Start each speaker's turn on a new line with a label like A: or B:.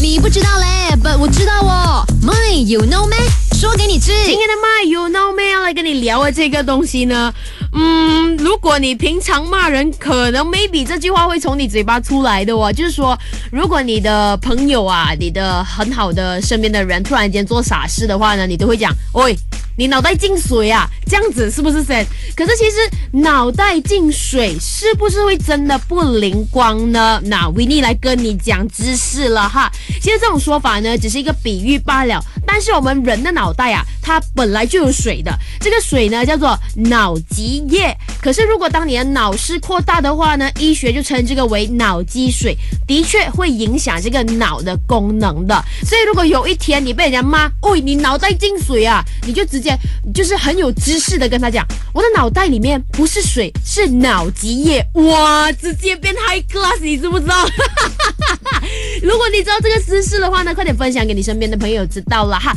A: 你不知道嘞，but 我知道哦。My you know me，？说给你知。
B: 今天的 My You Know Me 要来跟你聊的这个东西呢，嗯，如果你平常骂人，可能 maybe 这句话会从你嘴巴出来的哦，就是说，如果你的朋友啊，你的很好的身边的人突然间做傻事的话呢，你都会讲，喂。你脑袋进水啊，这样子是不是神？可是其实脑袋进水是不是会真的不灵光呢？那维尼来跟你讲知识了哈。其实这种说法呢，只是一个比喻罢了。但是我们人的脑袋啊，它本来就有水的，这个水呢叫做脑脊液。可是如果当你的脑室扩大的话呢，医学就称这个为脑积水，的确会影响这个脑的功能的。所以如果有一天你被人家骂，喂，你脑袋进水啊，你就直接。就是很有知识的跟他讲，我的脑袋里面不是水，是脑积液，哇，直接变 high class，你知不知道？如果你知道这个知识的话呢，快点分享给你身边的朋友知道了哈。